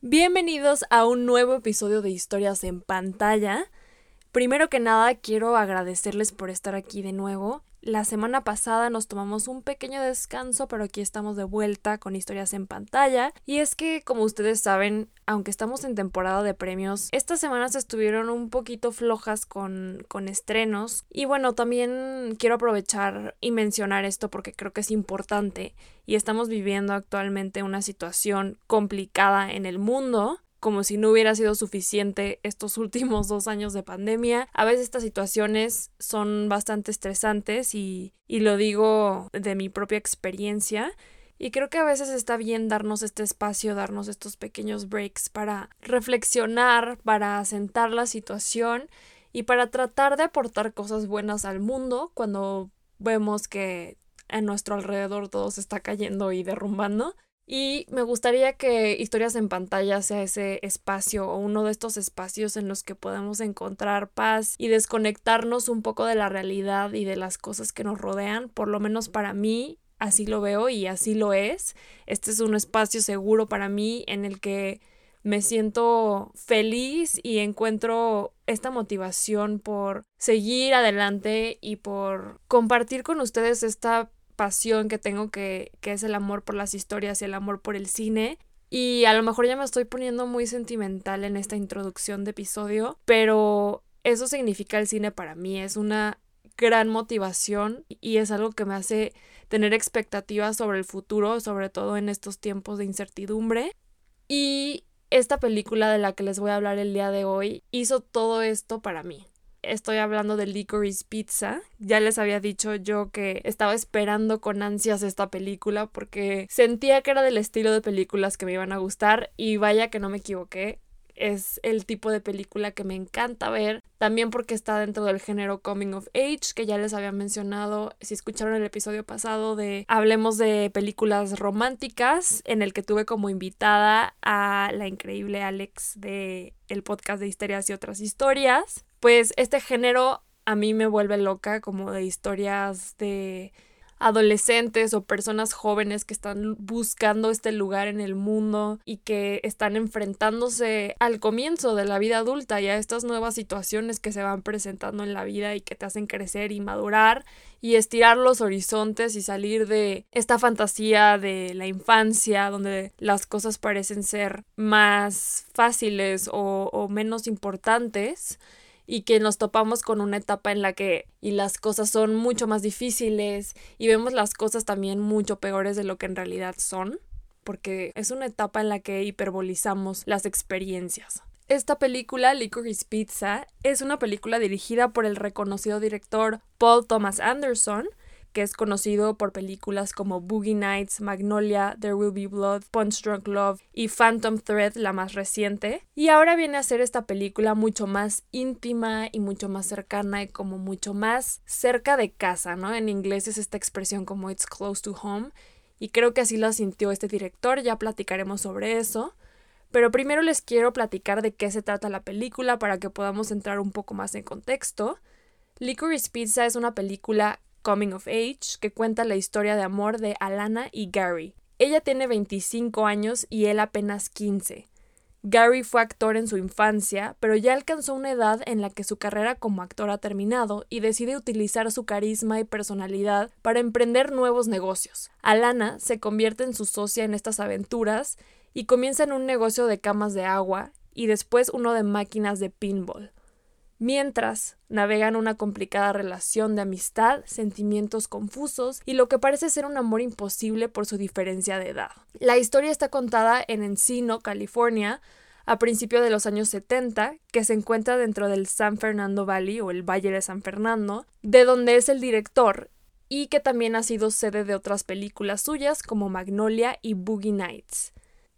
Bienvenidos a un nuevo episodio de Historias en pantalla. Primero que nada, quiero agradecerles por estar aquí de nuevo. La semana pasada nos tomamos un pequeño descanso, pero aquí estamos de vuelta con historias en pantalla. Y es que, como ustedes saben, aunque estamos en temporada de premios, estas semanas estuvieron un poquito flojas con, con estrenos. Y bueno, también quiero aprovechar y mencionar esto porque creo que es importante. Y estamos viviendo actualmente una situación complicada en el mundo como si no hubiera sido suficiente estos últimos dos años de pandemia. A veces estas situaciones son bastante estresantes y, y lo digo de mi propia experiencia. Y creo que a veces está bien darnos este espacio, darnos estos pequeños breaks para reflexionar, para asentar la situación y para tratar de aportar cosas buenas al mundo cuando vemos que a nuestro alrededor todo se está cayendo y derrumbando. Y me gustaría que Historias en pantalla sea ese espacio o uno de estos espacios en los que podemos encontrar paz y desconectarnos un poco de la realidad y de las cosas que nos rodean. Por lo menos para mí, así lo veo y así lo es. Este es un espacio seguro para mí en el que me siento feliz y encuentro esta motivación por seguir adelante y por compartir con ustedes esta pasión que tengo que, que es el amor por las historias y el amor por el cine. Y a lo mejor ya me estoy poniendo muy sentimental en esta introducción de episodio, pero eso significa el cine para mí, es una gran motivación y es algo que me hace tener expectativas sobre el futuro, sobre todo en estos tiempos de incertidumbre. Y esta película de la que les voy a hablar el día de hoy hizo todo esto para mí estoy hablando de Licorice Pizza. Ya les había dicho yo que estaba esperando con ansias esta película porque sentía que era del estilo de películas que me iban a gustar y vaya que no me equivoqué. Es el tipo de película que me encanta ver, también porque está dentro del género Coming of Age, que ya les había mencionado, si escucharon el episodio pasado de Hablemos de películas románticas, en el que tuve como invitada a la increíble Alex de el podcast de Histerias y otras historias pues este género a mí me vuelve loca como de historias de adolescentes o personas jóvenes que están buscando este lugar en el mundo y que están enfrentándose al comienzo de la vida adulta y a estas nuevas situaciones que se van presentando en la vida y que te hacen crecer y madurar y estirar los horizontes y salir de esta fantasía de la infancia donde las cosas parecen ser más fáciles o, o menos importantes y que nos topamos con una etapa en la que y las cosas son mucho más difíciles y vemos las cosas también mucho peores de lo que en realidad son, porque es una etapa en la que hiperbolizamos las experiencias. Esta película, Licorice Pizza, es una película dirigida por el reconocido director Paul Thomas Anderson, que es conocido por películas como Boogie Nights, Magnolia, There Will Be Blood, Punch Drunk Love y Phantom Thread, la más reciente. Y ahora viene a ser esta película mucho más íntima y mucho más cercana y como mucho más cerca de casa, ¿no? En inglés es esta expresión como It's close to home. Y creo que así lo sintió este director, ya platicaremos sobre eso. Pero primero les quiero platicar de qué se trata la película para que podamos entrar un poco más en contexto. Licorice Pizza es una película Coming of Age, que cuenta la historia de amor de Alana y Gary. Ella tiene 25 años y él apenas 15. Gary fue actor en su infancia, pero ya alcanzó una edad en la que su carrera como actor ha terminado y decide utilizar su carisma y personalidad para emprender nuevos negocios. Alana se convierte en su socia en estas aventuras y comienza en un negocio de camas de agua y después uno de máquinas de pinball mientras navegan una complicada relación de amistad, sentimientos confusos y lo que parece ser un amor imposible por su diferencia de edad. La historia está contada en Encino, California, a principios de los años 70, que se encuentra dentro del San Fernando Valley o el Valle de San Fernando, de donde es el director y que también ha sido sede de otras películas suyas como Magnolia y Boogie Nights.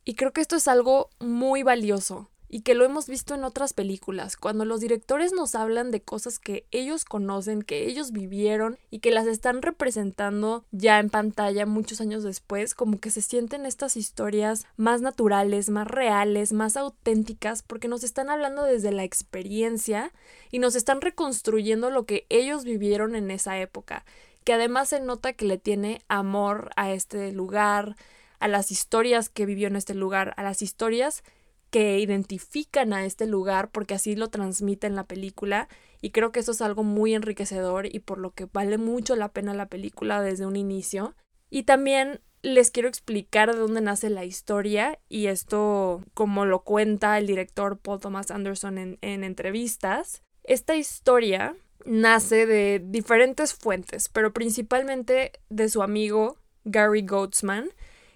Y creo que esto es algo muy valioso, y que lo hemos visto en otras películas, cuando los directores nos hablan de cosas que ellos conocen, que ellos vivieron y que las están representando ya en pantalla muchos años después, como que se sienten estas historias más naturales, más reales, más auténticas, porque nos están hablando desde la experiencia y nos están reconstruyendo lo que ellos vivieron en esa época, que además se nota que le tiene amor a este lugar, a las historias que vivió en este lugar, a las historias que identifican a este lugar porque así lo transmiten la película y creo que eso es algo muy enriquecedor y por lo que vale mucho la pena la película desde un inicio. Y también les quiero explicar de dónde nace la historia y esto como lo cuenta el director Paul Thomas Anderson en, en entrevistas. Esta historia nace de diferentes fuentes, pero principalmente de su amigo Gary Goatsman,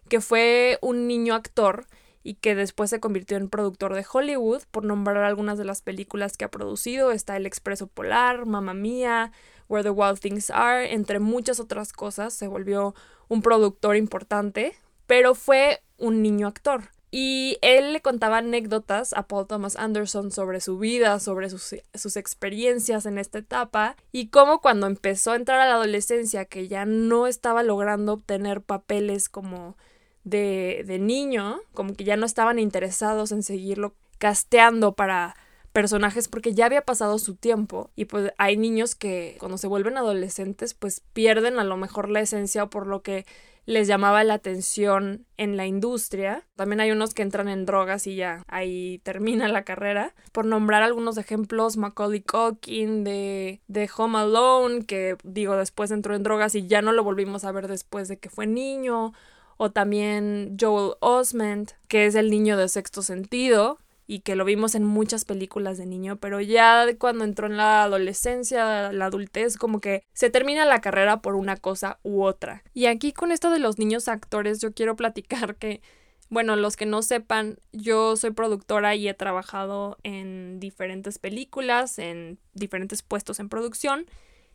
que fue un niño actor y que después se convirtió en productor de Hollywood, por nombrar algunas de las películas que ha producido. Está El Expreso Polar, Mamma Mía, Where the Wild Things Are, entre muchas otras cosas. Se volvió un productor importante, pero fue un niño actor. Y él le contaba anécdotas a Paul Thomas Anderson sobre su vida, sobre sus, sus, experiencias en esta etapa y cómo cuando empezó a entrar a la adolescencia, que ya no estaba logrando obtener papeles como de, de niño, como que ya no estaban interesados en seguirlo casteando para personajes porque ya había pasado su tiempo y pues hay niños que cuando se vuelven adolescentes pues pierden a lo mejor la esencia por lo que les llamaba la atención en la industria. También hay unos que entran en drogas y ya ahí termina la carrera. Por nombrar algunos ejemplos, Macaulay Culkin de, de Home Alone, que digo después entró en drogas y ya no lo volvimos a ver después de que fue niño. O también Joel Osment, que es el niño de sexto sentido, y que lo vimos en muchas películas de niño, pero ya cuando entró en la adolescencia, la adultez, como que se termina la carrera por una cosa u otra. Y aquí con esto de los niños actores, yo quiero platicar que, bueno, los que no sepan, yo soy productora y he trabajado en diferentes películas, en diferentes puestos en producción,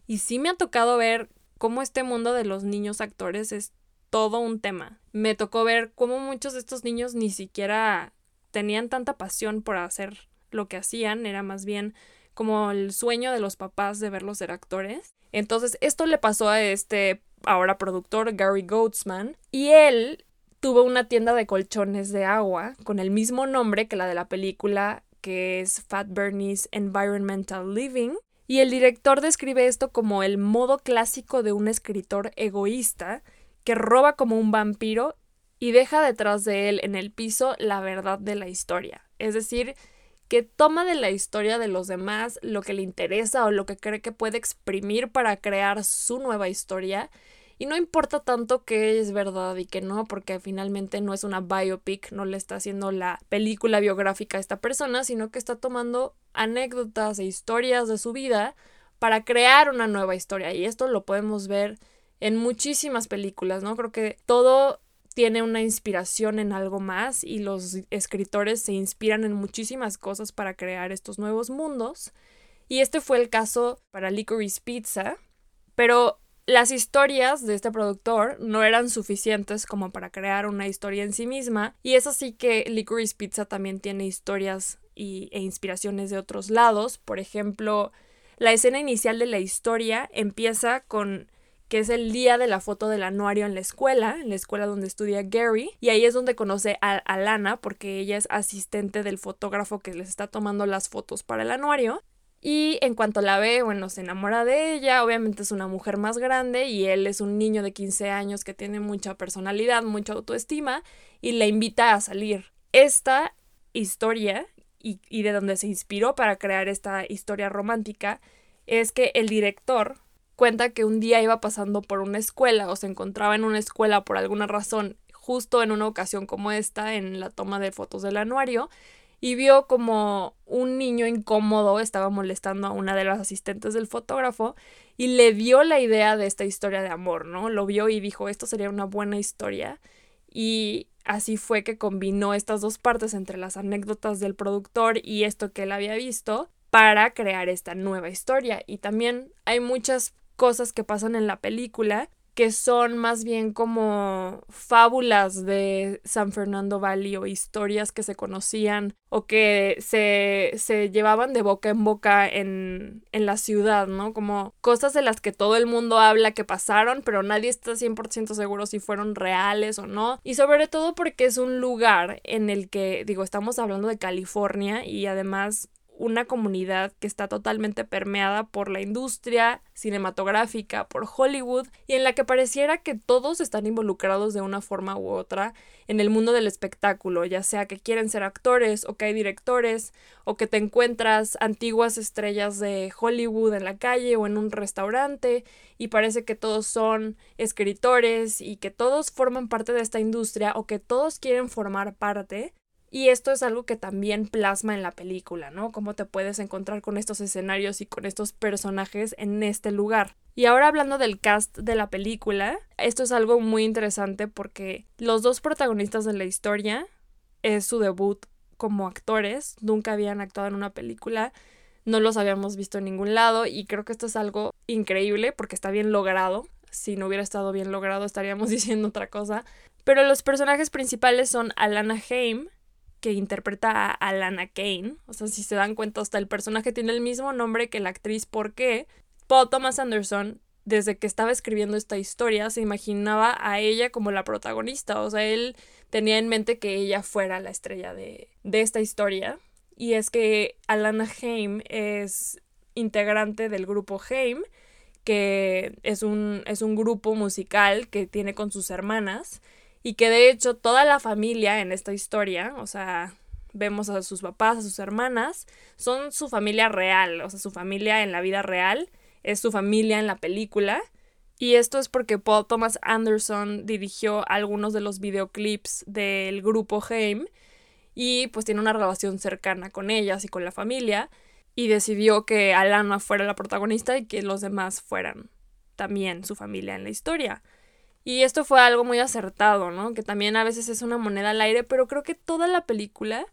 y sí me ha tocado ver cómo este mundo de los niños actores es todo un tema. Me tocó ver cómo muchos de estos niños ni siquiera tenían tanta pasión por hacer lo que hacían, era más bien como el sueño de los papás de verlos ser actores. Entonces, esto le pasó a este ahora productor Gary Goatsman y él tuvo una tienda de colchones de agua con el mismo nombre que la de la película que es Fat Bernie's Environmental Living. Y el director describe esto como el modo clásico de un escritor egoísta que roba como un vampiro y deja detrás de él en el piso la verdad de la historia. Es decir, que toma de la historia de los demás lo que le interesa o lo que cree que puede exprimir para crear su nueva historia. Y no importa tanto que es verdad y que no, porque finalmente no es una biopic, no le está haciendo la película biográfica a esta persona, sino que está tomando anécdotas e historias de su vida para crear una nueva historia. Y esto lo podemos ver en muchísimas películas, ¿no? Creo que todo tiene una inspiración en algo más y los escritores se inspiran en muchísimas cosas para crear estos nuevos mundos. Y este fue el caso para Licorice Pizza, pero las historias de este productor no eran suficientes como para crear una historia en sí misma y es así que Licorice Pizza también tiene historias y, e inspiraciones de otros lados. Por ejemplo, la escena inicial de la historia empieza con que es el día de la foto del anuario en la escuela, en la escuela donde estudia Gary, y ahí es donde conoce a, Lana, porque ella es asistente del fotógrafo que les está tomando las fotos para el anuario. Y en cuanto la ve, bueno, se enamora de ella, obviamente es una mujer más grande y él es un niño de 15 años que tiene mucha personalidad, mucha autoestima y le invita a salir. Esta historia y, y de donde se inspiró para crear esta historia romántica es que el director cuenta que un día iba pasando por una escuela o se encontraba en una escuela por alguna razón, justo en una ocasión como esta, en la toma de fotos del anuario, y vio como un niño incómodo estaba molestando a una de las asistentes del fotógrafo y le dio la idea de esta historia de amor, ¿no? Lo vio y dijo, esto sería una buena historia. Y así fue que combinó estas dos partes entre las anécdotas del productor y esto que él había visto para crear esta nueva historia. Y también hay muchas cosas que pasan en la película que son más bien como fábulas de San Fernando Valley o historias que se conocían o que se, se llevaban de boca en boca en, en, la ciudad, ¿no? Como cosas de las que todo el mundo habla que pasaron, pero nadie está 100% seguro si fueron reales o no. Y sobre todo porque es un lugar en el que, digo, estamos hablando de California y además una comunidad que está totalmente permeada por la industria cinematográfica, por Hollywood, y en la que pareciera que todos están involucrados de una forma u otra en el mundo del espectáculo, ya sea que quieren ser actores o que hay directores, o que te encuentras antiguas estrellas de Hollywood en la calle o en un restaurante, y parece que todos son escritores y que todos forman parte de esta industria o que todos quieren formar parte. Y esto es algo que también plasma en la película, ¿no? Cómo te puedes encontrar con estos escenarios y con estos personajes en este lugar. Y ahora hablando del cast de la película, esto es algo muy interesante porque los dos protagonistas de la historia es su debut como actores, nunca habían actuado en una película, no los habíamos visto en ningún lado y creo que esto es algo increíble porque está bien logrado. Si no hubiera estado bien logrado estaríamos diciendo otra cosa. Pero los personajes principales son Alana Haim, que interpreta a Alana Kane. O sea, si se dan cuenta, hasta el personaje tiene el mismo nombre que la actriz. ¿Por qué? Paul Thomas Anderson, desde que estaba escribiendo esta historia, se imaginaba a ella como la protagonista. O sea, él tenía en mente que ella fuera la estrella de, de esta historia. Y es que Alana Haim es integrante del grupo Haim, que es un, es un grupo musical que tiene con sus hermanas y que de hecho toda la familia en esta historia, o sea, vemos a sus papás, a sus hermanas, son su familia real, o sea, su familia en la vida real, es su familia en la película. Y esto es porque Paul Thomas Anderson dirigió algunos de los videoclips del grupo Haim y pues tiene una relación cercana con ellas y con la familia y decidió que Alana fuera la protagonista y que los demás fueran también su familia en la historia. Y esto fue algo muy acertado, ¿no? Que también a veces es una moneda al aire, pero creo que toda la película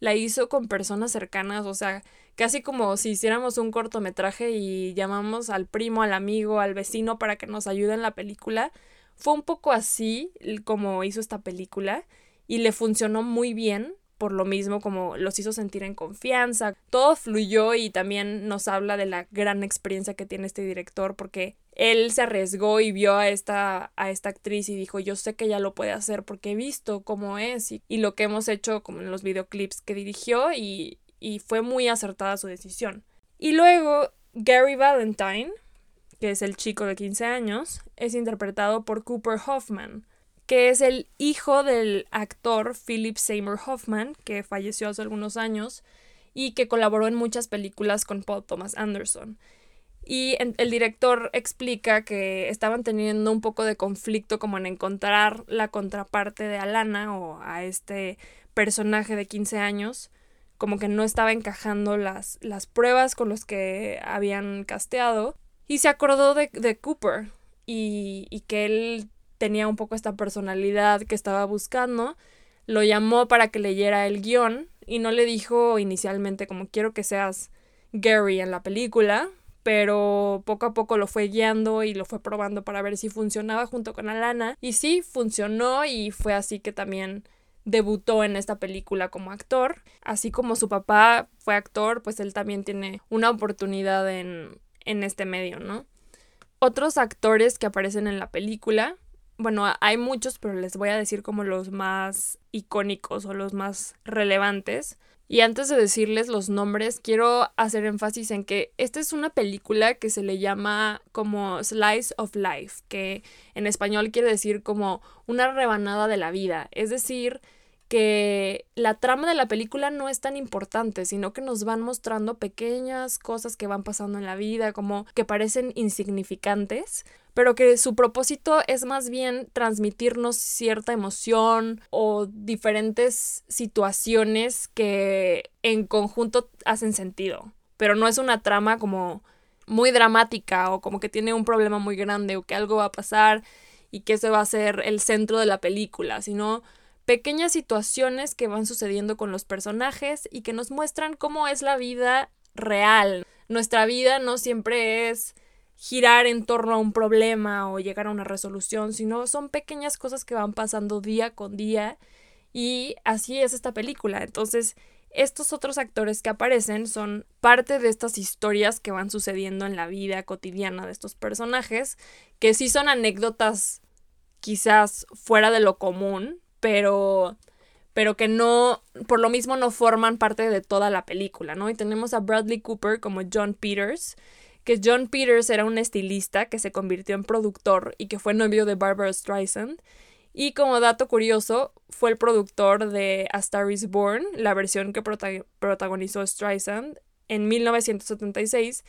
la hizo con personas cercanas, o sea, casi como si hiciéramos un cortometraje y llamamos al primo, al amigo, al vecino para que nos ayude en la película. Fue un poco así como hizo esta película y le funcionó muy bien por lo mismo como los hizo sentir en confianza. Todo fluyó y también nos habla de la gran experiencia que tiene este director porque él se arriesgó y vio a esta, a esta actriz y dijo yo sé que ella lo puede hacer porque he visto cómo es y, lo que hemos hecho como en los videoclips que dirigió y, y fue muy acertada su decisión. Y luego Gary Valentine, que es el chico de 15 años, es interpretado por Cooper Hoffman que es el hijo del actor Philip Seymour Hoffman, que falleció hace algunos años y que colaboró en muchas películas con Paul Thomas Anderson. Y el director explica que estaban teniendo un poco de conflicto como en encontrar la contraparte de Alana o a este personaje de 15 años, como que no estaba encajando las, las pruebas con los que habían casteado. Y se acordó de, de Cooper y, y que él tenía un poco esta personalidad que estaba buscando, lo llamó para que leyera el guion y no le dijo inicialmente como quiero que seas Gary en la película, pero poco a poco lo fue guiando y lo fue probando para ver si funcionaba junto con Alana y sí funcionó y fue así que también debutó en esta película como actor, así como su papá fue actor, pues él también tiene una oportunidad en, en este medio, ¿no? Otros actores que aparecen en la película bueno, hay muchos, pero les voy a decir como los más icónicos o los más relevantes. Y antes de decirles los nombres, quiero hacer énfasis en que esta es una película que se le llama como Slice of Life, que en español quiere decir como una rebanada de la vida. Es decir, que la trama de la película no es tan importante, sino que nos van mostrando pequeñas cosas que van pasando en la vida, como que parecen insignificantes, pero que su propósito es más bien transmitirnos cierta emoción o diferentes situaciones que en conjunto hacen sentido. Pero no es una trama como muy dramática o como que tiene un problema muy grande o que algo va a pasar y que ese va a ser el centro de la película, sino pequeñas situaciones que van sucediendo con los personajes y que nos muestran cómo es la vida real. Nuestra vida no siempre es girar en torno a un problema o llegar a una resolución, sino son pequeñas cosas que van pasando día con día y así es esta película. Entonces, estos otros actores que aparecen son parte de estas historias que van sucediendo en la vida cotidiana de estos personajes, que sí son anécdotas quizás fuera de lo común, pero pero que no, por lo mismo no forman parte de toda la película, ¿no? Y tenemos a Bradley Cooper como John Peters, que John Peters era un estilista que se convirtió en productor y que fue novio de Barbara Streisand. Y como dato curioso, fue el productor de A Star is Born, la versión que protagonizó Streisand en 1976.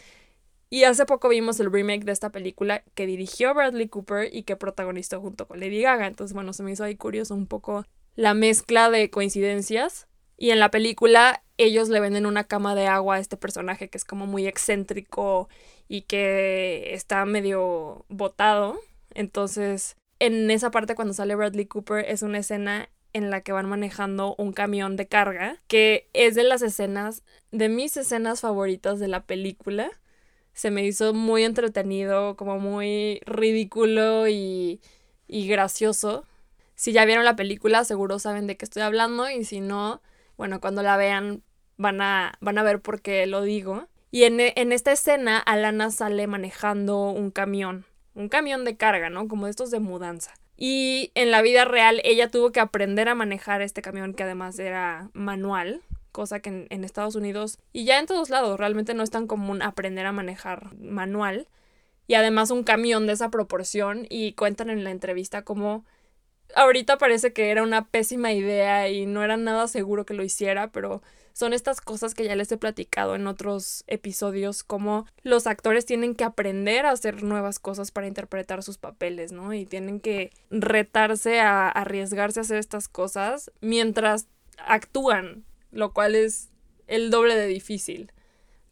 Y hace poco vimos el remake de esta película que dirigió Bradley Cooper y que protagonizó junto con Lady Gaga. Entonces, bueno, se me hizo ahí curioso un poco la mezcla de coincidencias. Y en la película ellos le venden una cama de agua a este personaje que es como muy excéntrico y que está medio botado. Entonces, en esa parte cuando sale Bradley Cooper es una escena en la que van manejando un camión de carga, que es de las escenas, de mis escenas favoritas de la película. Se me hizo muy entretenido, como muy ridículo y, y gracioso. Si ya vieron la película, seguro saben de qué estoy hablando y si no, bueno, cuando la vean van a, van a ver por qué lo digo. Y en, en esta escena, Alana sale manejando un camión, un camión de carga, ¿no? Como estos de mudanza. Y en la vida real ella tuvo que aprender a manejar este camión que además era manual, cosa que en, Estados Unidos y ya en todos lados realmente no es tan común aprender a manejar manual. Y además un camión de esa proporción y cuentan en la entrevista cómo ahorita parece que era una pésima idea y no era nada seguro que lo hiciera, pero son estas cosas que ya les he platicado en otros episodios, como los actores tienen que aprender a hacer nuevas cosas para interpretar sus papeles, ¿no? Y tienen que retarse a arriesgarse a hacer estas cosas mientras actúan, lo cual es el doble de difícil.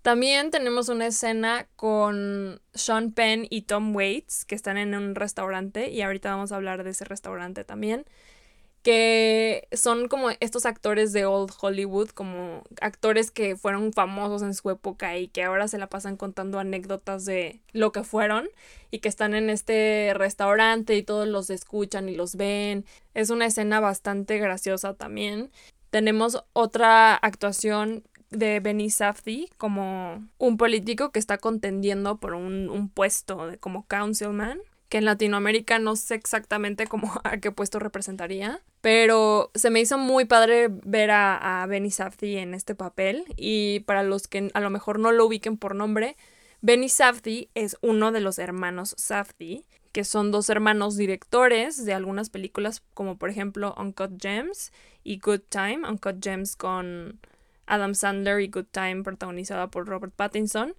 También tenemos una escena con Sean Penn y Tom Waits, que están en un restaurante, y ahorita vamos a hablar de ese restaurante también, que son como estos actores de Old Hollywood, como actores que fueron famosos en su época y que ahora se la pasan contando anécdotas de lo que fueron y que están en este restaurante y todos los escuchan y los ven. Es una escena bastante graciosa también. Tenemos otra actuación de Benny Safdie como un político que está contendiendo por un, puesto de, como councilman que en Latinoamérica no sé exactamente cómo, a qué puesto representaría, pero se me hizo muy padre ver a, a Benny Safdie en este papel y para los que a lo mejor no lo ubiquen por nombre, Benny Safdie es uno de los hermanos Safdie, que son dos hermanos directores de algunas películas como por ejemplo Uncut Gems y Good Time, Uncut Gems con Adam Sandler y Good Time, protagonizada por Robert Pattinson,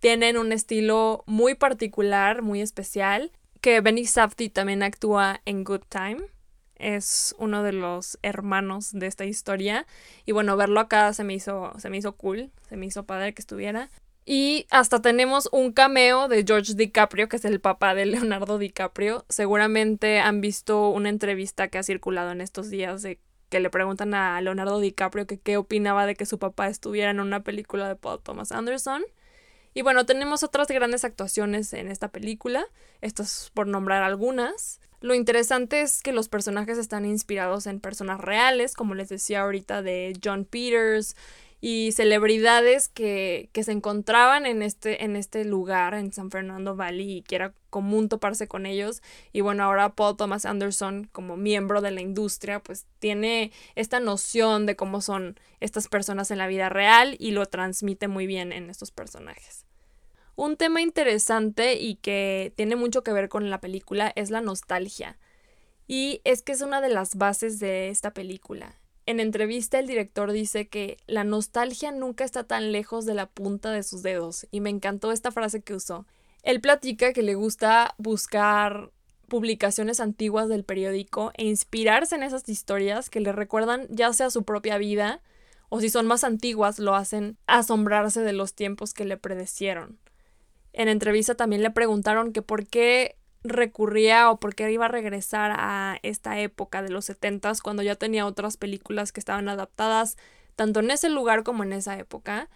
tienen un estilo muy particular, muy especial, que Benny Safdie también actúa en Good Time. Es uno de los hermanos de esta historia. Y bueno, verlo acá se me hizo, se me hizo cool, se me hizo padre que estuviera. Y hasta tenemos un cameo de George DiCaprio, que es el papá de Leonardo DiCaprio. Seguramente han visto una entrevista que ha circulado en estos días de que le preguntan a Leonardo DiCaprio que qué opinaba de que su papá estuviera en una película de Paul Thomas Anderson. Y bueno, tenemos otras grandes actuaciones en esta película, estas por nombrar algunas. Lo interesante es que los personajes están inspirados en personas reales, como les decía ahorita de John Peters, y celebridades que, que, se encontraban en este, en este lugar, en San Fernando Valley, y que era común toparse con ellos. Y bueno, ahora Paul Thomas Anderson, como miembro de la industria, pues tiene esta noción de cómo son estas personas en la vida real y lo transmite muy bien en estos personajes. Un tema interesante y que tiene mucho que ver con la película es la nostalgia. Y es que es una de las bases de esta película. En entrevista el director dice que la nostalgia nunca está tan lejos de la punta de sus dedos y me encantó esta frase que usó. Él platica que le gusta buscar publicaciones antiguas del periódico e inspirarse en esas historias que le recuerdan ya sea su propia vida o si son más antiguas lo hacen asombrarse de los tiempos que le predecieron. En entrevista también le preguntaron que por qué recurría o porque iba a regresar a esta época de los setentas cuando ya tenía otras películas que estaban adaptadas tanto en ese lugar como en esa época.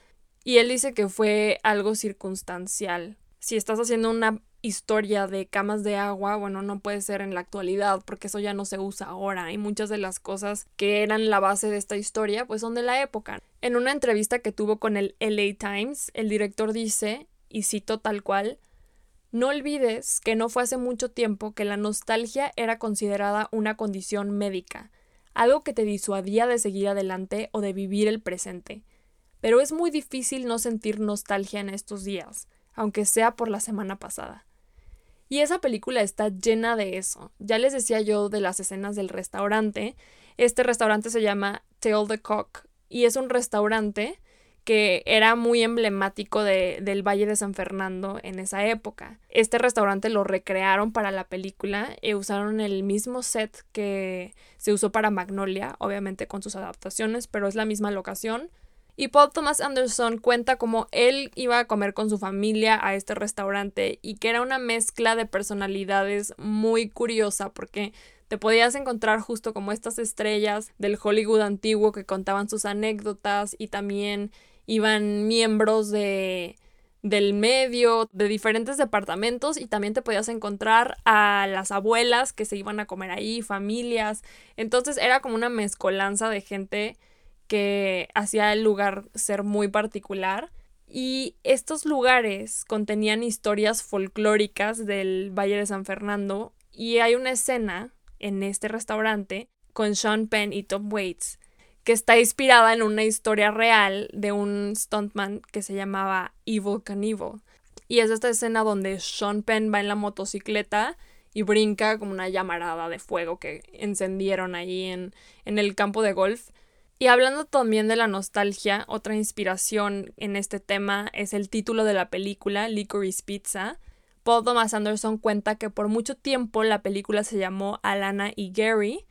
Y él dice que fue algo circunstancial. Si estás haciendo una historia de camas de agua, bueno, no puede ser en la actualidad porque eso ya no se usa ahora y muchas de las cosas que eran la base de esta historia pues son de la época. En una entrevista que tuvo con el LA Times, el director dice, y cito tal cual, no olvides que no fue hace mucho tiempo que la nostalgia era considerada una condición médica. algo que te disuadía de seguir adelante o de vivir el presente. Pero es muy difícil no sentir nostalgia en estos días, aunque sea por la semana pasada. Y esa película está llena de eso. Ya les decía yo de las escenas del restaurante. Este restaurante se llama Tail the Cock y es un restaurante que era muy emblemático de, del Valle de San Fernando en esa época. Este restaurante lo recrearon para la película y usaron el mismo set que se usó para Magnolia, obviamente con sus adaptaciones, pero es la misma locación. Y Paul Thomas Anderson cuenta cómo él iba a comer con su familia a este restaurante y que era una mezcla de personalidades muy curiosa porque te podías encontrar justo como estas estrellas del Hollywood antiguo que contaban sus anécdotas y también iban miembros de del medio, de diferentes departamentos y también te podías encontrar a las abuelas que se iban a comer ahí, familias. Entonces era como una mezcolanza de gente que hacía el lugar ser muy particular. Y estos lugares contenían historias folclóricas del Valle de San Fernando y hay una escena en este restaurante con Sean Penn y Tom Waits que está inspirada en una historia real de un stuntman que se llamaba Evil Knievel. Y es esta escena donde Sean Penn va en la motocicleta y brinca como una llamarada de fuego que encendieron ahí en, en el campo de golf. Y hablando también de la nostalgia, otra inspiración en este tema es el título de la película, Licorice Pizza. Paul Thomas Anderson cuenta que por mucho tiempo la película se llamó Alana y Gary,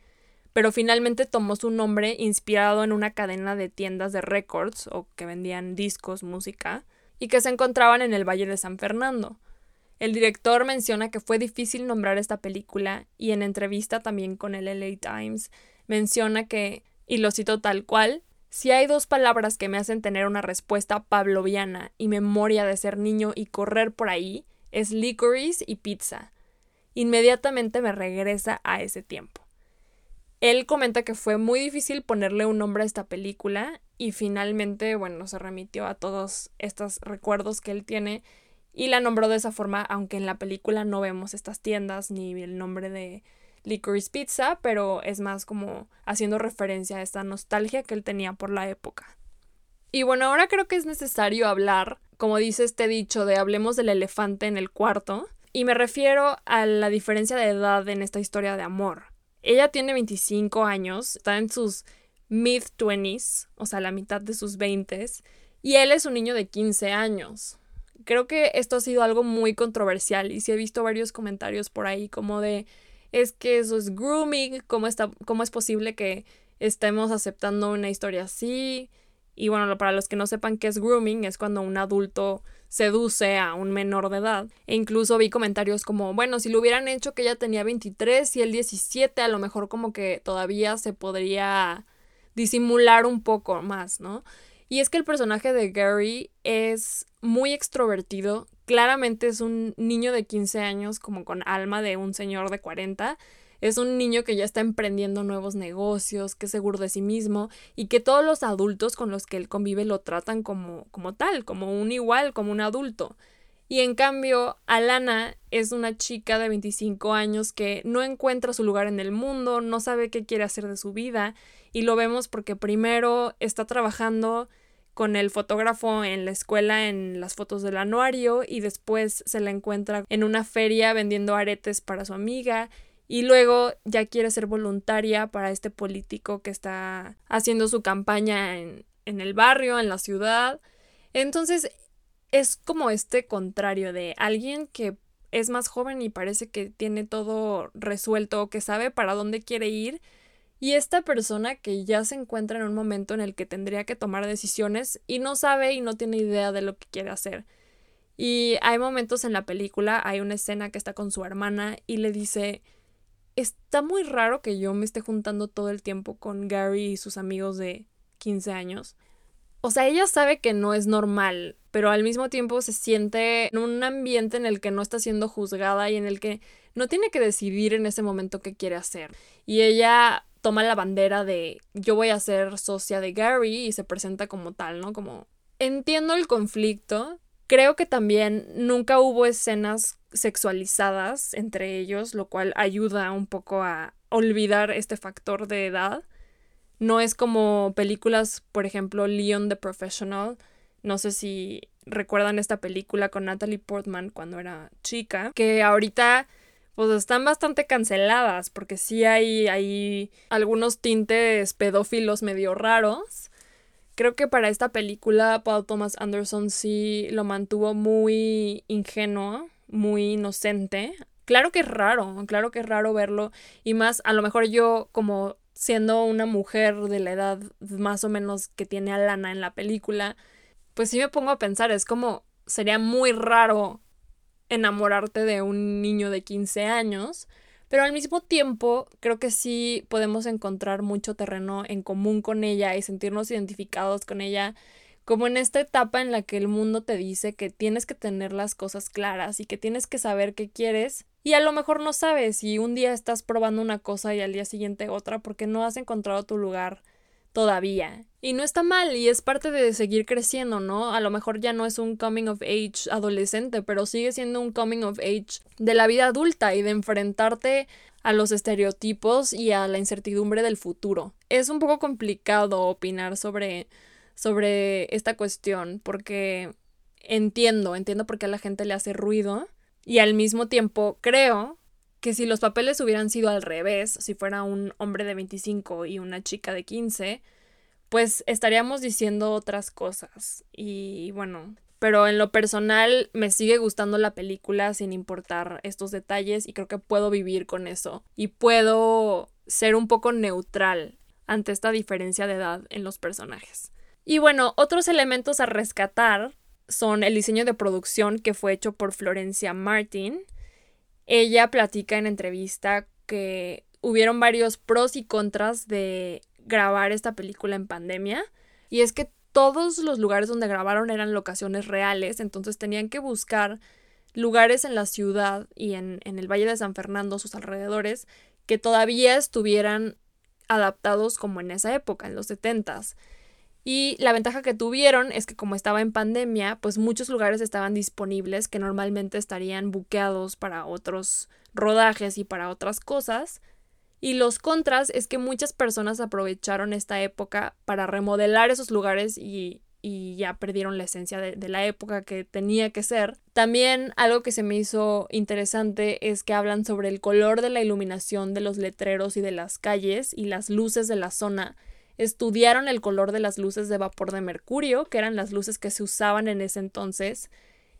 pero finalmente tomó su nombre inspirado en una cadena de tiendas de records o que vendían discos, música, y que se encontraban en el Valle de San Fernando. El director menciona que fue difícil nombrar esta película y en entrevista también con el LA Times menciona que, y lo cito tal cual, si hay dos palabras que me hacen tener una respuesta pavloviana y memoria de ser niño y correr por ahí, es licorice y pizza. Inmediatamente me regresa a ese tiempo. Él comenta que fue muy difícil ponerle un nombre a esta película y finalmente, bueno, se remitió a todos estos recuerdos que él tiene y la nombró de esa forma, aunque en la película no vemos estas tiendas ni el nombre de Licorice Pizza, pero es más como haciendo referencia a esta nostalgia que él tenía por la época. Y bueno, ahora creo que es necesario hablar, como dice este dicho, de hablemos del elefante en el cuarto, y me refiero a la diferencia de edad en esta historia de amor. Ella tiene 25 años, está en sus mid-20s, o sea, la mitad de sus 20s, y él es un niño de 15 años. Creo que esto ha sido algo muy controversial y sí he visto varios comentarios por ahí como de es que eso es grooming, ¿cómo, está, cómo es posible que estemos aceptando una historia así? Y bueno, para los que no sepan qué es grooming, es cuando un adulto seduce a un menor de edad. E incluso vi comentarios como, bueno, si lo hubieran hecho que ella tenía 23 y él 17, a lo mejor como que todavía se podría disimular un poco más, ¿no? Y es que el personaje de Gary es muy extrovertido, claramente es un niño de 15 años como con alma de un señor de 40 es un niño que ya está emprendiendo nuevos negocios, que es seguro de sí mismo y que todos los adultos con los que él convive lo tratan como, como tal, como un igual, como un adulto. Y en cambio, Alana es una chica de 25 años que no encuentra su lugar en el mundo, no sabe qué quiere hacer de su vida y lo vemos porque primero está trabajando con el fotógrafo en la escuela en las fotos del anuario y después se la encuentra en una feria vendiendo aretes para su amiga y luego ya quiere ser voluntaria para este político que está haciendo su campaña en, en el barrio, en la ciudad. Entonces es como este contrario de alguien que es más joven y parece que tiene todo resuelto, que sabe para dónde quiere ir, y esta persona que ya se encuentra en un momento en el que tendría que tomar decisiones y no sabe y no tiene idea de lo que quiere hacer. Y hay momentos en la película, hay una escena que está con su hermana y le dice, está muy raro que yo me esté juntando todo el tiempo con Gary y sus amigos de 15 años. O sea, ella sabe que no es normal, pero al mismo tiempo se siente en un ambiente en el que no está siendo juzgada y en el que no tiene que decidir en ese momento qué quiere hacer. Y ella toma la bandera de yo voy a ser socia de Gary y se presenta como tal, ¿no? Como entiendo el conflicto. Creo que también nunca hubo escenas sexualizadas entre ellos, lo cual ayuda un poco a olvidar este factor de edad. No es como películas, por ejemplo, Leon the Professional. No sé si recuerdan esta película con Natalie Portman cuando era chica, que ahorita pues están bastante canceladas porque sí hay, hay algunos tintes pedófilos medio raros. Creo que para esta película Paul Thomas Anderson sí lo mantuvo muy ingenuo, muy inocente. Claro que es raro, claro que es raro verlo y más a lo mejor yo como siendo una mujer de la edad más o menos que tiene a Lana en la película, pues sí me pongo a pensar, es como sería muy raro enamorarte de un niño de 15 años, pero al mismo tiempo creo que sí podemos encontrar mucho terreno en común con ella y sentirnos identificados con ella, como en esta etapa en la que el mundo te dice que tienes que tener las cosas claras y que tienes que saber qué quieres y a lo mejor no sabes y un día estás probando una cosa y al día siguiente otra porque no has encontrado tu lugar todavía. Y no está mal y es parte de seguir creciendo, ¿no? A lo mejor ya no es un coming of age adolescente, pero sigue siendo un coming of age de la vida adulta y de enfrentarte a los estereotipos y a la incertidumbre del futuro. Es un poco complicado opinar sobre, sobre esta cuestión porque entiendo, entiendo por qué a la gente le hace ruido y al mismo tiempo creo que si los papeles hubieran sido al revés, si fuera un hombre de 25 y una chica de 15, pues estaríamos diciendo otras cosas. Y bueno, pero en lo personal me sigue gustando la película sin importar estos detalles y creo que puedo vivir con eso. Y puedo ser un poco neutral ante esta diferencia de edad en los personajes. Y bueno, otros elementos a rescatar son el diseño de producción que fue hecho por Florencia Martin, ella platica en entrevista que hubieron varios pros y contras de grabar esta película en pandemia. Y es que todos los lugares donde grabaron eran locaciones reales, entonces tenían que buscar lugares en la ciudad y en, en el Valle de San Fernando, sus alrededores, que todavía estuvieran adaptados como en esa época, en los setentas. Y la ventaja que tuvieron es que como estaba en pandemia, pues muchos lugares estaban disponibles que normalmente estarían buqueados para otros rodajes y para otras cosas. Y los contras es que muchas personas aprovecharon esta época para remodelar esos lugares y, y ya perdieron la esencia de, de, la época que tenía que ser. También algo que se me hizo interesante es que hablan sobre el color de la iluminación de los letreros y de las calles y las luces de la zona estudiaron el color de las luces de vapor de mercurio, que eran las luces que se usaban en ese entonces,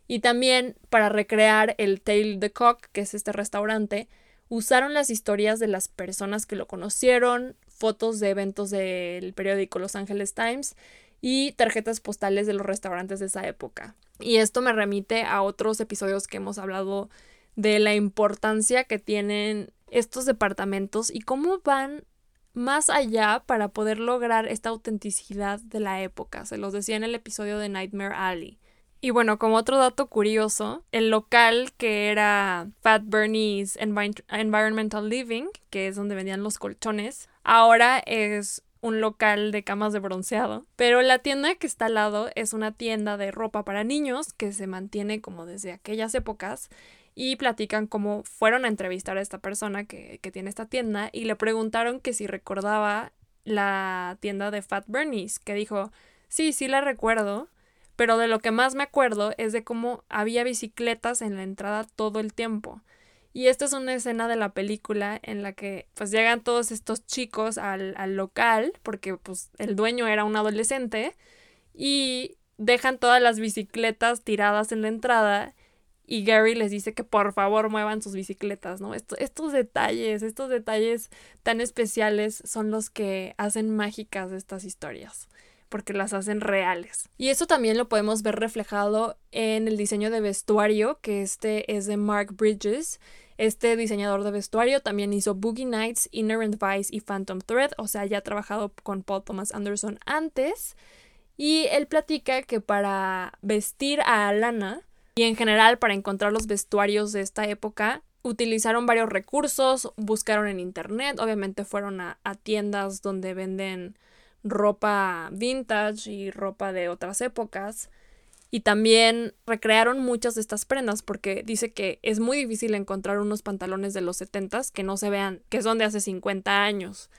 y también para recrear el Tail de Cock, que es este restaurante, usaron las historias de las personas que lo conocieron, fotos de eventos del periódico Los Angeles Times y tarjetas postales de los restaurantes de esa época. Y esto me remite a otros episodios que hemos hablado de la importancia que tienen estos departamentos y cómo van más allá para poder lograr esta autenticidad de la época. Se los decía en el episodio de Nightmare Alley. Y bueno, como otro dato curioso, el local que era Fat Bernie's Environmental Living, que es donde vendían los colchones, ahora es un local de camas de bronceado. Pero la tienda que está al lado es una tienda de ropa para niños que se mantiene como desde aquellas épocas y platican cómo fueron a entrevistar a esta persona que, tiene esta tienda y le preguntaron que si recordaba la tienda de Fat Bernie's, que dijo, sí, sí la recuerdo, pero de lo que más me acuerdo es de cómo había bicicletas en la entrada todo el tiempo. Y esta es una escena de la película en la que pues llegan todos estos chicos al, al local, porque pues el dueño era un adolescente, y dejan todas las bicicletas tiradas en la entrada y Gary les dice que por favor muevan sus bicicletas, ¿no? estos detalles, estos detalles tan especiales son los que hacen mágicas estas historias, porque las hacen reales. Y eso también lo podemos ver reflejado en el diseño de vestuario, que este es de Mark Bridges. Este diseñador de vestuario también hizo Boogie Nights, Inherent Vice y Phantom Thread, o sea, ya ha trabajado con Paul Thomas Anderson antes. Y él platica que para vestir a Alana, y en general para encontrar los vestuarios de esta época utilizaron varios recursos, buscaron en internet, obviamente fueron a, tiendas donde venden ropa vintage y ropa de otras épocas y también recrearon muchas de estas prendas porque dice que es muy difícil encontrar unos pantalones de los 70 que no se vean, que son de hace 50 años.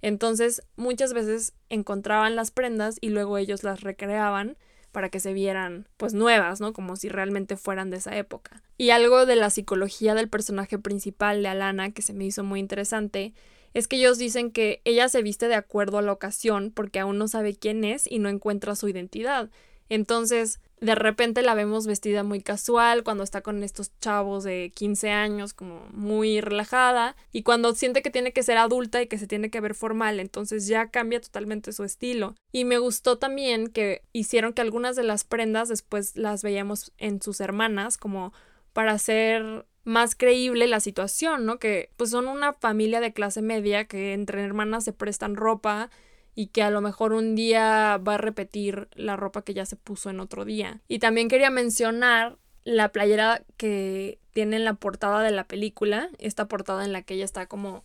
Entonces, muchas veces encontraban las prendas y luego ellos las recreaban para que se vieran pues nuevas, ¿no? Como si realmente fueran de esa época. Y algo de la psicología del personaje principal de Alana que se me hizo muy interesante es que ellos dicen que ella se viste de acuerdo a la ocasión porque aún no sabe quién es y no encuentra su identidad. Entonces, de repente la vemos vestida muy casual cuando está con estos chavos de 15 años, como muy relajada, y cuando siente que tiene que ser adulta y que se tiene que ver formal, entonces ya cambia totalmente su estilo. Y me gustó también que hicieron que algunas de las prendas después las veíamos en sus hermanas, como para hacer más creíble la situación, ¿no? Que pues son una familia de clase media que entre hermanas se prestan ropa y que a lo mejor un día va a repetir la ropa que ya se puso en otro día. Y también quería mencionar la playera que tiene en la portada de la película, esta portada en la que ella está como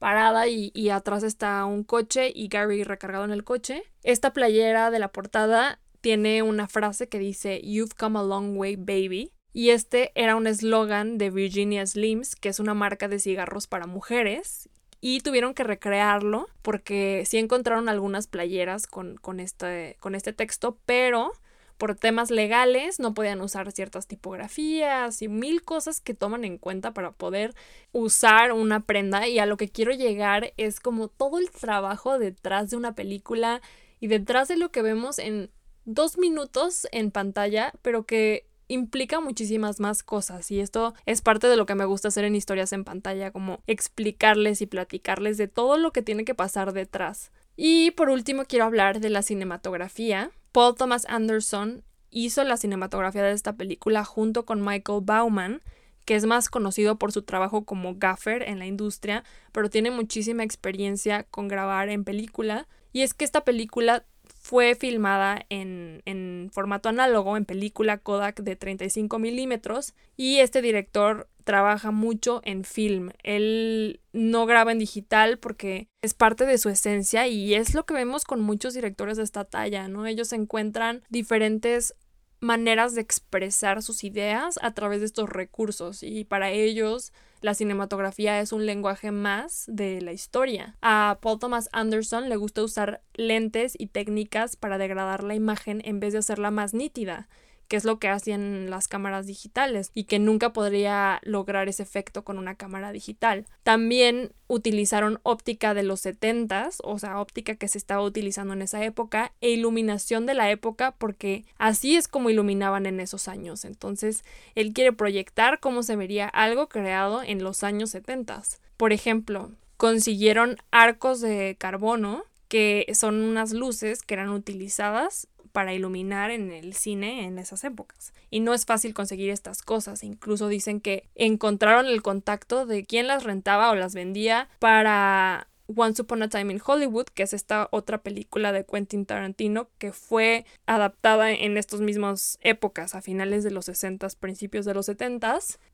parada y, y, atrás está un coche y Gary recargado en el coche. Esta playera de la portada tiene una frase que dice You've come a long way, baby. Y este era un eslogan de Virginia Slims, que es una marca de cigarros para mujeres, y tuvieron que recrearlo porque sí encontraron algunas playeras con, con, este, con este texto, pero por temas legales no podían usar ciertas tipografías y mil cosas que toman en cuenta para poder usar una prenda. Y a lo que quiero llegar es como todo el trabajo detrás de una película y detrás de lo que vemos en dos minutos en pantalla, pero que implica muchísimas más cosas y esto es parte de lo que me gusta hacer en historias en pantalla, como explicarles y platicarles de todo lo que tiene que pasar detrás. Y por último quiero hablar de la cinematografía. Paul Thomas Anderson hizo la cinematografía de esta película junto con Michael Bauman, que es más conocido por su trabajo como gaffer en la industria, pero tiene muchísima experiencia con grabar en película. Y es que esta película fue filmada en, en, formato análogo, en película Kodak de 35 milímetros, y este director trabaja mucho en film. Él no graba en digital porque es parte de su esencia y es lo que vemos con muchos directores de esta talla, ¿no? Ellos encuentran diferentes maneras de expresar sus ideas a través de estos recursos y para ellos la cinematografía es un lenguaje más de la historia. A Paul Thomas Anderson le gusta usar lentes y técnicas para degradar la imagen en vez de hacerla más nítida que es lo que hacían las cámaras digitales y que nunca podría lograr ese efecto con una cámara digital. También utilizaron óptica de los 70s, o sea, óptica que se estaba utilizando en esa época, e iluminación de la época porque así es como iluminaban en esos años. Entonces, él quiere proyectar cómo se vería algo creado en los años 70. Por ejemplo, consiguieron arcos de carbono que son unas luces que eran utilizadas para iluminar en el cine en esas épocas. Y no es fácil conseguir estas cosas. Incluso dicen que encontraron el contacto de quien las rentaba o las vendía para Once Upon a Time in Hollywood, que es esta otra película de Quentin Tarantino que fue adaptada en estas mismas épocas, a finales de los 60, principios de los 70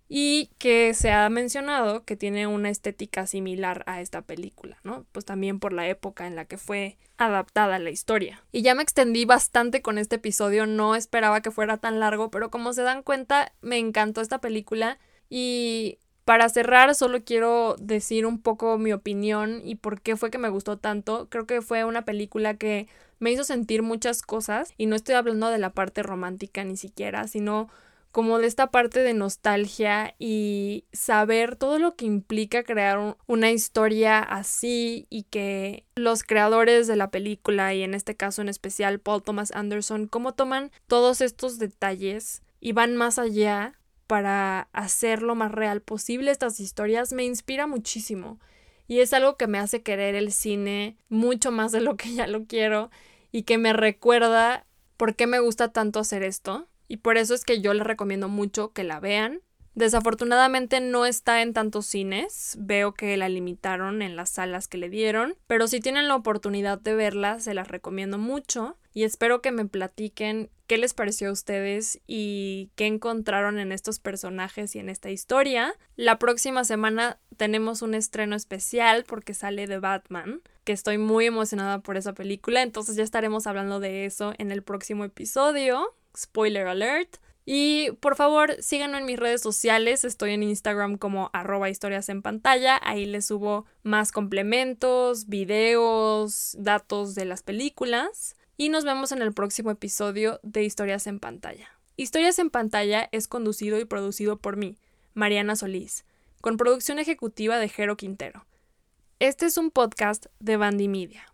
y que se ha mencionado que tiene una estética similar a esta película, ¿no? Pues también por la época en la que fue adaptada la historia. Y ya me extendí bastante con este episodio, no esperaba que fuera tan largo, pero como se dan cuenta, me encantó esta película y para cerrar, solo quiero decir un poco mi opinión y por qué fue que me gustó tanto. Creo que fue una película que me hizo sentir muchas cosas y no estoy hablando de la parte romántica ni siquiera, sino como de esta parte de nostalgia y saber todo lo que implica crear una historia así y que los creadores de la película y en este caso en especial Paul Thomas Anderson, cómo toman todos estos detalles y van más allá para hacer lo más real posible estas historias me inspira muchísimo. Y es algo que me hace querer el cine mucho más de lo que ya lo quiero y que me recuerda por qué me gusta tanto hacer esto. Y por eso es que yo les recomiendo mucho que la vean. Desafortunadamente no está en tantos cines, veo que la limitaron en las salas que le dieron, pero si tienen la oportunidad de verla, se las recomiendo mucho y espero que me platiquen qué les pareció a ustedes y qué encontraron en estos personajes y en esta historia. La próxima semana tenemos un estreno especial porque sale de Batman, que estoy muy emocionada por esa película, entonces ya estaremos hablando de eso en el próximo episodio spoiler alert. Y por favor, síganme en mis redes sociales. Estoy en Instagram como arroba historias en pantalla. Ahí les subo más complementos, videos, datos de las películas. Y nos vemos en el próximo episodio de Historias en pantalla. Historias en pantalla es conducido y producido por mí, Mariana Solís, con producción ejecutiva de Jero Quintero. Este es un podcast de Bandy Media.